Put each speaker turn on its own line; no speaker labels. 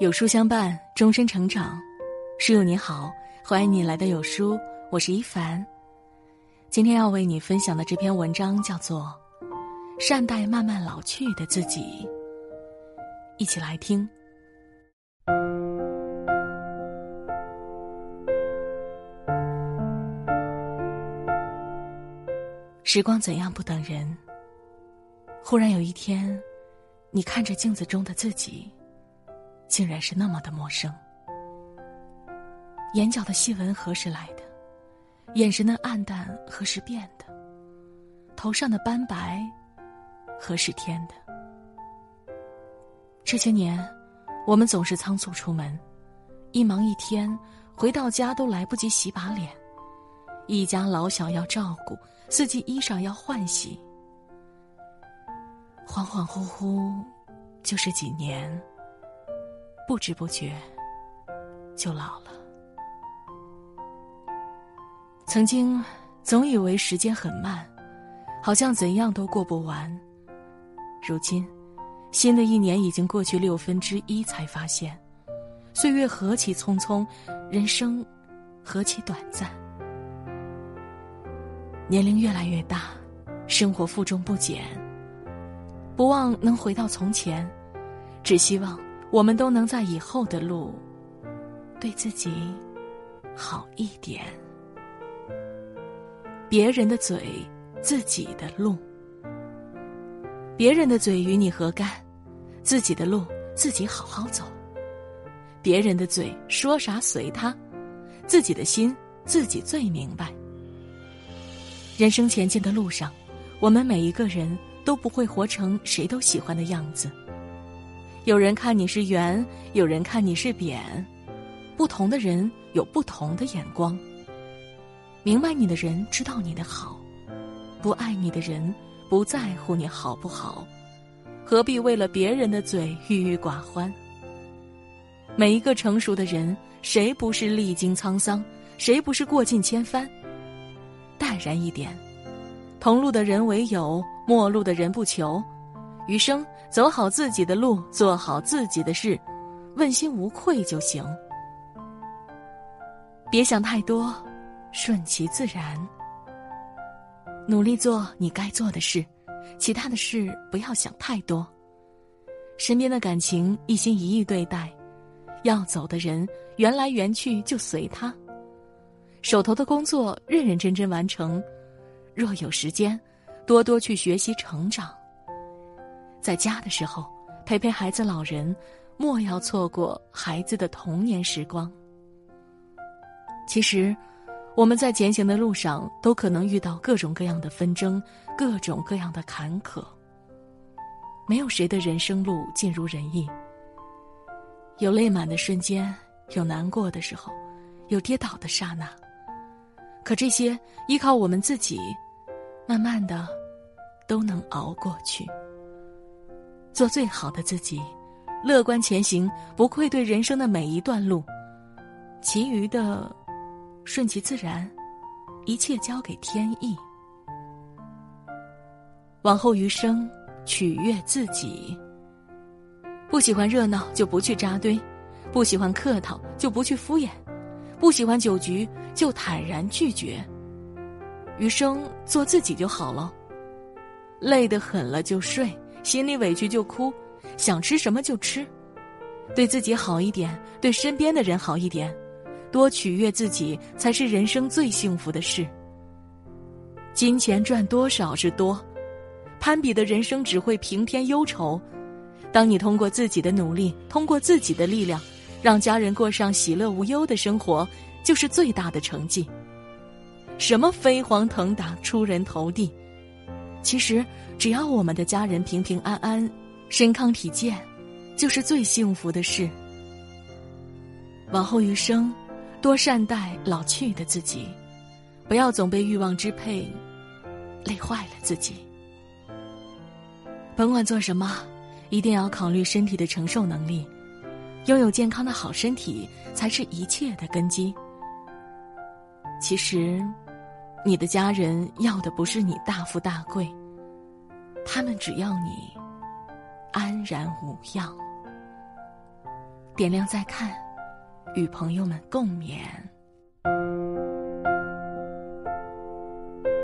有书相伴，终身成长。书友你好，欢迎你来到有书，我是一凡。今天要为你分享的这篇文章叫做《善待慢慢老去的自己》，一起来听。时光怎样不等人？忽然有一天，你看着镜子中的自己。竟然是那么的陌生。眼角的细纹何时来的？眼神的暗淡何时变的？头上的斑白何时添的？这些年，我们总是仓促出门，一忙一天，回到家都来不及洗把脸，一家老小要照顾，四季衣裳要换洗，恍恍惚惚，就是几年。不知不觉，就老了。曾经总以为时间很慢，好像怎样都过不完。如今，新的一年已经过去六分之一，才发现，岁月何其匆匆，人生何其短暂。年龄越来越大，生活负重不减，不忘能回到从前，只希望。我们都能在以后的路，对自己好一点。别人的嘴，自己的路。别人的嘴与你何干？自己的路自己好好走。别人的嘴说啥随他，自己的心自己最明白。人生前进的路上，我们每一个人都不会活成谁都喜欢的样子。有人看你是圆，有人看你是扁，不同的人有不同的眼光。明白你的人知道你的好，不爱你的人不在乎你好不好，何必为了别人的嘴郁郁寡欢？每一个成熟的人，谁不是历经沧桑，谁不是过尽千帆？淡然一点，同路的人为友，陌路的人不求。余生走好自己的路，做好自己的事，问心无愧就行。别想太多，顺其自然。努力做你该做的事，其他的事不要想太多。身边的感情一心一意对待，要走的人缘来缘去就随他。手头的工作认认真真完成，若有时间，多多去学习成长。在家的时候，陪陪孩子、老人，莫要错过孩子的童年时光。其实，我们在前行的路上，都可能遇到各种各样的纷争，各种各样的坎坷。没有谁的人生路尽如人意。有泪满的瞬间，有难过的时候，有跌倒的刹那。可这些，依靠我们自己，慢慢的，都能熬过去。做最好的自己，乐观前行，不愧对人生的每一段路。其余的，顺其自然，一切交给天意。往后余生，取悦自己。不喜欢热闹就不去扎堆，不喜欢客套就不去敷衍，不喜欢酒局就坦然拒绝。余生做自己就好了。累得很了就睡。心里委屈就哭，想吃什么就吃，对自己好一点，对身边的人好一点，多取悦自己才是人生最幸福的事。金钱赚多少是多，攀比的人生只会平添忧愁。当你通过自己的努力，通过自己的力量，让家人过上喜乐无忧的生活，就是最大的成绩。什么飞黄腾达、出人头地？其实，只要我们的家人平平安安、身康体健，就是最幸福的事。往后余生，多善待老去的自己，不要总被欲望支配，累坏了自己。甭管做什么，一定要考虑身体的承受能力。拥有健康的好身体，才是一切的根基。其实。你的家人要的不是你大富大贵，他们只要你安然无恙。点亮再看，与朋友们共勉。